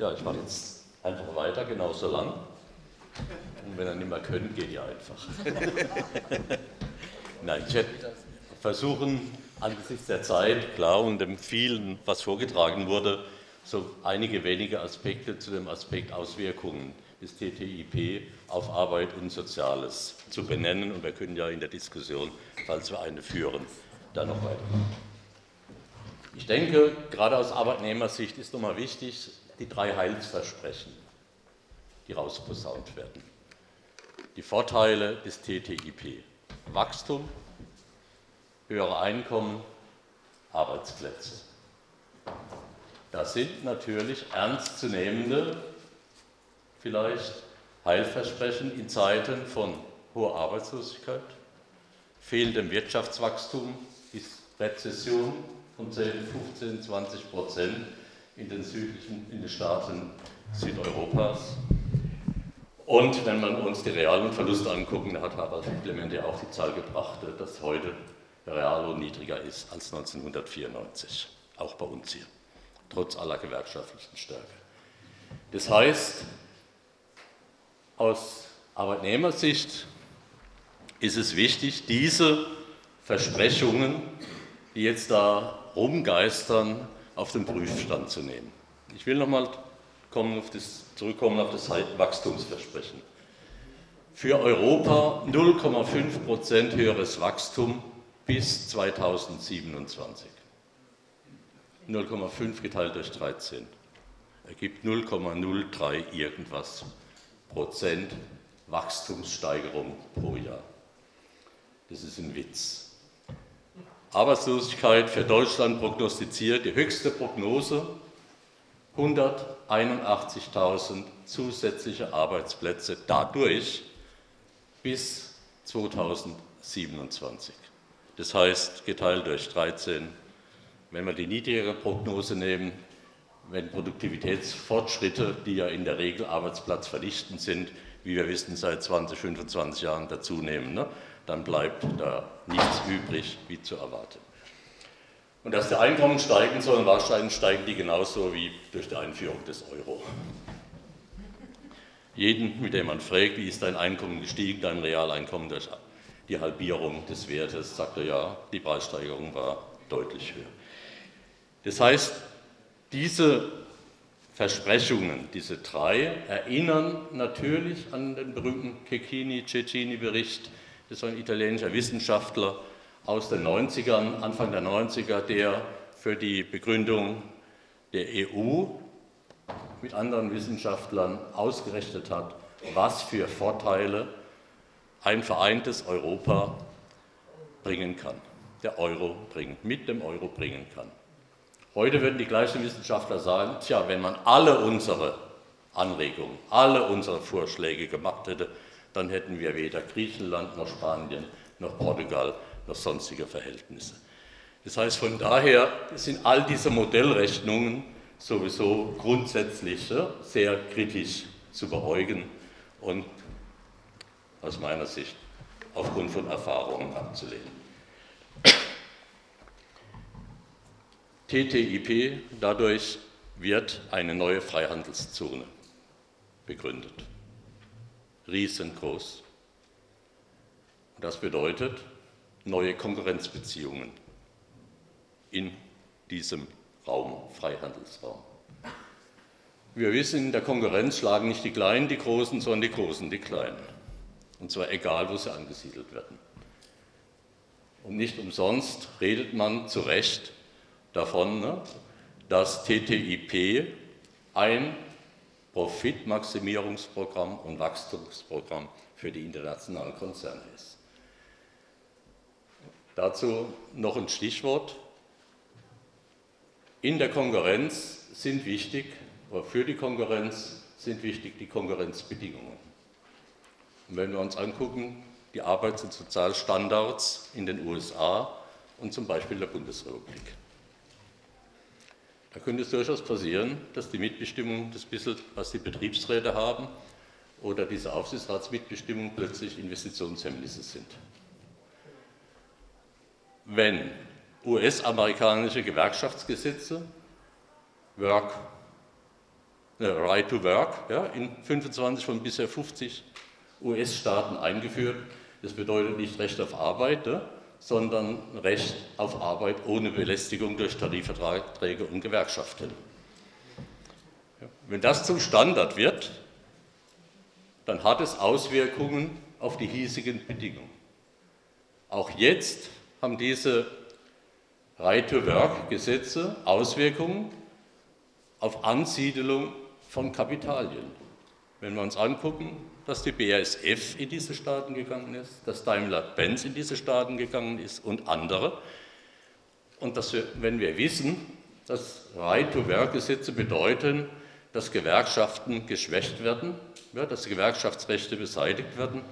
Ja, ich mache jetzt einfach weiter, genauso lang. Und wenn ihr nicht mehr könnt, geht ihr einfach. Nein, ich werde versuchen, angesichts der Zeit, klar, und dem vielen, was vorgetragen wurde, so einige wenige Aspekte zu dem Aspekt Auswirkungen des TTIP auf Arbeit und Soziales zu benennen. Und wir können ja in der Diskussion, falls wir eine führen, da noch weitermachen. Ich denke, gerade aus Arbeitnehmersicht ist nochmal wichtig, die drei Heilsversprechen, die rausposaunt werden. Die Vorteile des TTIP. Wachstum, höhere Einkommen, Arbeitsplätze. Das sind natürlich ernstzunehmende, vielleicht Heilversprechen in Zeiten von hoher Arbeitslosigkeit, fehlendem Wirtschaftswachstum, Rezession von 10, 15, 20 Prozent in den südlichen, in den Staaten Südeuropas. Und wenn man uns die realen Verluste angucken, da hat Clement ja auch die Zahl gebracht, dass heute der Reallohn niedriger ist als 1994, auch bei uns hier trotz aller gewerkschaftlichen Stärke. Das heißt, aus Arbeitnehmersicht ist es wichtig, diese Versprechungen, die jetzt da rumgeistern, auf den Prüfstand zu nehmen. Ich will nochmal zurückkommen auf das Wachstumsversprechen. Für Europa 0,5 Prozent höheres Wachstum bis 2027. 0,5 geteilt durch 13 ergibt 0,03 irgendwas Prozent Wachstumssteigerung pro Jahr. Das ist ein Witz. Arbeitslosigkeit für Deutschland prognostiziert, die höchste Prognose, 181.000 zusätzliche Arbeitsplätze dadurch bis 2027. Das heißt, geteilt durch 13 wenn wir die niedrigere Prognose nehmen, wenn Produktivitätsfortschritte, die ja in der Regel arbeitsplatzvernichtend sind, wie wir wissen, seit 20, 25 Jahren dazunehmen, ne, dann bleibt da nichts übrig, wie zu erwarten. Und dass die Einkommen steigen sollen, wahrscheinlich steigen die genauso wie durch die Einführung des Euro. Jeden, mit dem man fragt, wie ist dein Einkommen gestiegen, dein Realeinkommen durch die Halbierung des Wertes, sagt er ja, die Preissteigerung war deutlich höher. Das heißt, diese Versprechungen, diese drei, erinnern natürlich an den berühmten Cecchini-Cecchini-Bericht. Das war ein italienischer Wissenschaftler aus den 90ern, Anfang der 90er, der für die Begründung der EU mit anderen Wissenschaftlern ausgerechnet hat, was für Vorteile ein vereintes Europa bringen kann, der Euro bringen, mit dem Euro bringen kann. Heute würden die gleichen Wissenschaftler sagen, tja, wenn man alle unsere Anregungen, alle unsere Vorschläge gemacht hätte, dann hätten wir weder Griechenland noch Spanien noch Portugal noch sonstige Verhältnisse. Das heißt, von daher sind all diese Modellrechnungen sowieso grundsätzlich sehr kritisch zu beäugen und aus meiner Sicht aufgrund von Erfahrungen abzulehnen. TTIP, dadurch wird eine neue Freihandelszone begründet. Riesengroß. Das bedeutet neue Konkurrenzbeziehungen in diesem Raum, Freihandelsraum. Wir wissen, in der Konkurrenz schlagen nicht die Kleinen die Großen, sondern die Großen die Kleinen. Und zwar egal, wo sie angesiedelt werden. Und nicht umsonst redet man zu Recht davon, ne, dass TTIP ein Profitmaximierungsprogramm und Wachstumsprogramm für die internationalen Konzerne ist. Dazu noch ein Stichwort. In der Konkurrenz sind wichtig, oder für die Konkurrenz sind wichtig die Konkurrenzbedingungen. Und wenn wir uns angucken, die Arbeits- und Sozialstandards in den USA und zum Beispiel der Bundesrepublik. Da könnte es durchaus passieren, dass die Mitbestimmung, das bisschen, was die Betriebsräte haben, oder diese Aufsichtsratsmitbestimmung plötzlich Investitionshemmnisse sind. Wenn US-amerikanische Gewerkschaftsgesetze, Work Right to Work ja, in 25 von bisher 50 US-Staaten eingeführt. Das bedeutet nicht Recht auf Arbeit, ja, sondern Recht auf Arbeit ohne Belästigung durch Tarifverträge und Gewerkschaften. Wenn das zum Standard wird, dann hat es Auswirkungen auf die hiesigen Bedingungen. Auch jetzt haben diese Right-to-Work-Gesetze Auswirkungen auf Ansiedelung von Kapitalien. Wenn wir uns angucken, dass die BASF in diese Staaten gegangen ist, dass Daimler-Benz in diese Staaten gegangen ist und andere. Und dass wir, wenn wir wissen, dass Right-to-Work-Gesetze bedeuten, dass Gewerkschaften geschwächt werden, ja, dass Gewerkschaftsrechte beseitigt werden,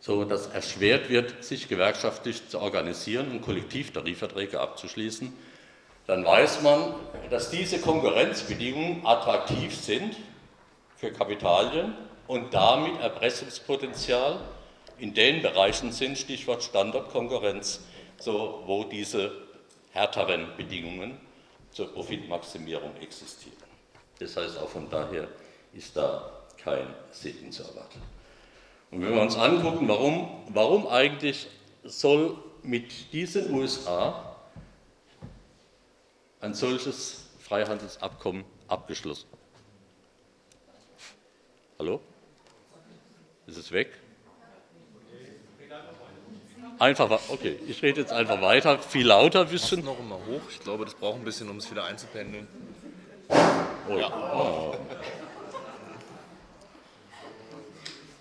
so dass erschwert wird, sich gewerkschaftlich zu organisieren und Kollektivtarifverträge abzuschließen, dann weiß man, dass diese Konkurrenzbedingungen attraktiv sind für Kapitalien und damit Erpressungspotenzial in den Bereichen sind, Stichwort Standortkonkurrenz, so, wo diese härteren Bedingungen zur Profitmaximierung existieren. Das heißt, auch von daher ist da kein Segen zu erwarten. Und wenn wir uns angucken, warum, warum eigentlich soll mit diesen USA ein solches Freihandelsabkommen abgeschlossen? Hallo? Ist es weg? Einfach, okay, ich rede jetzt einfach weiter, viel lauter ein bisschen. noch immer hoch. Ich glaube, das braucht ein bisschen, um es wieder einzupendeln. Oh ja. Oh.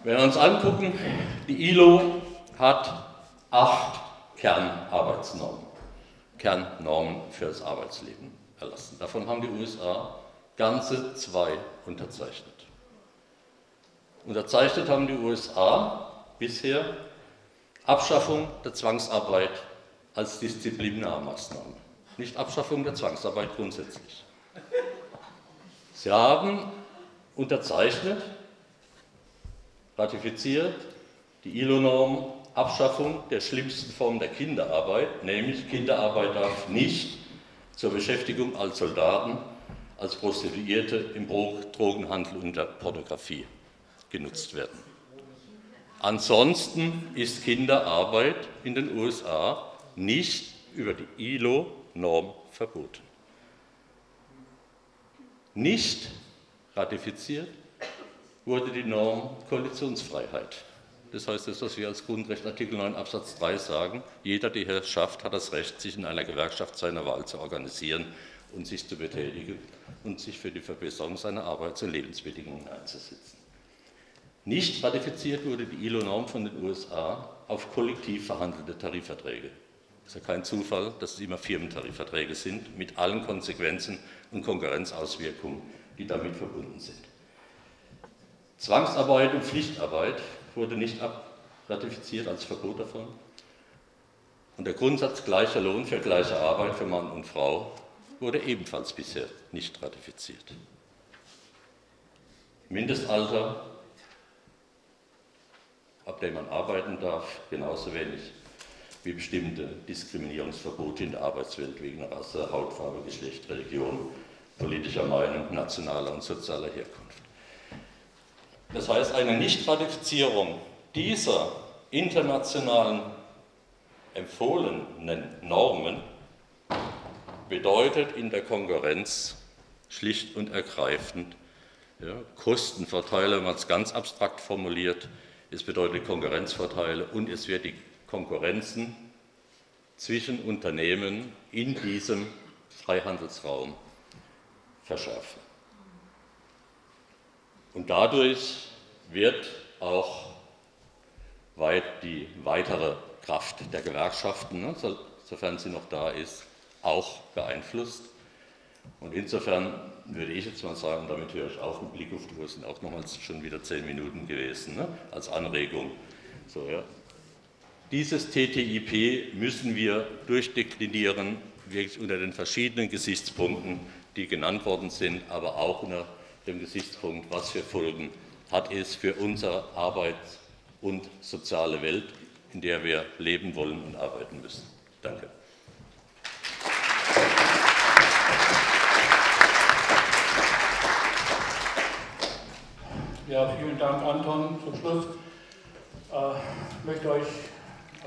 Wenn wir uns angucken, die ILO hat acht Kernarbeitsnormen, Kernnormen für das Arbeitsleben erlassen. Davon haben die USA ganze zwei unterzeichnet. Unterzeichnet haben die USA bisher Abschaffung der Zwangsarbeit als Disziplinarmaßnahme, nicht Abschaffung der Zwangsarbeit grundsätzlich. Sie haben unterzeichnet ratifiziert die ILO-Norm Abschaffung der schlimmsten Form der Kinderarbeit, nämlich Kinderarbeit darf nicht zur Beschäftigung als Soldaten, als Prostituierte im Drogenhandel und der Pornografie genutzt werden. Ansonsten ist Kinderarbeit in den USA nicht über die ILO-Norm verboten. Nicht ratifiziert wurde die Norm Koalitionsfreiheit. Das heißt, das, was wir als Grundrecht Artikel 9 Absatz 3 sagen, jeder, der hier schafft, hat das Recht, sich in einer Gewerkschaft seiner Wahl zu organisieren und sich zu betätigen und sich für die Verbesserung seiner Arbeits- und Lebensbedingungen einzusetzen. Nicht ratifiziert wurde die ILO-Norm von den USA auf kollektiv verhandelte Tarifverträge. Es ist ja kein Zufall, dass es immer Firmentarifverträge sind, mit allen Konsequenzen und Konkurrenzauswirkungen, die damit verbunden sind. Zwangsarbeit und Pflichtarbeit wurde nicht ratifiziert als Verbot davon. Und der Grundsatz gleicher Lohn für gleiche Arbeit für Mann und Frau wurde ebenfalls bisher nicht ratifiziert. Mindestalter, ab dem man arbeiten darf, genauso wenig wie bestimmte Diskriminierungsverbote in der Arbeitswelt wegen Rasse, Hautfarbe, Geschlecht, Religion, politischer Meinung, nationaler und sozialer Herkunft. Das heißt, eine Nichtratifizierung dieser internationalen empfohlenen Normen bedeutet in der Konkurrenz schlicht und ergreifend ja, Kostenvorteile, wenn man es ganz abstrakt formuliert. Es bedeutet Konkurrenzvorteile und es wird die Konkurrenzen zwischen Unternehmen in diesem Freihandelsraum verschärfen. Und dadurch wird auch weit die weitere Kraft der Gewerkschaften, ne, sofern sie noch da ist, auch beeinflusst. Und insofern würde ich jetzt mal sagen, damit höre ich auf, mit Blick auf die Uhr sind auch nochmals schon wieder zehn Minuten gewesen, ne, als Anregung. So, ja. Dieses TTIP müssen wir durchdeklinieren, wirklich unter den verschiedenen Gesichtspunkten, die genannt worden sind, aber auch unter dem Gesichtspunkt, was für Folgen hat es für unsere Arbeits- und soziale Welt, in der wir leben wollen und arbeiten müssen. Danke. Ja, vielen Dank, Anton. Zum Schluss äh, möchte euch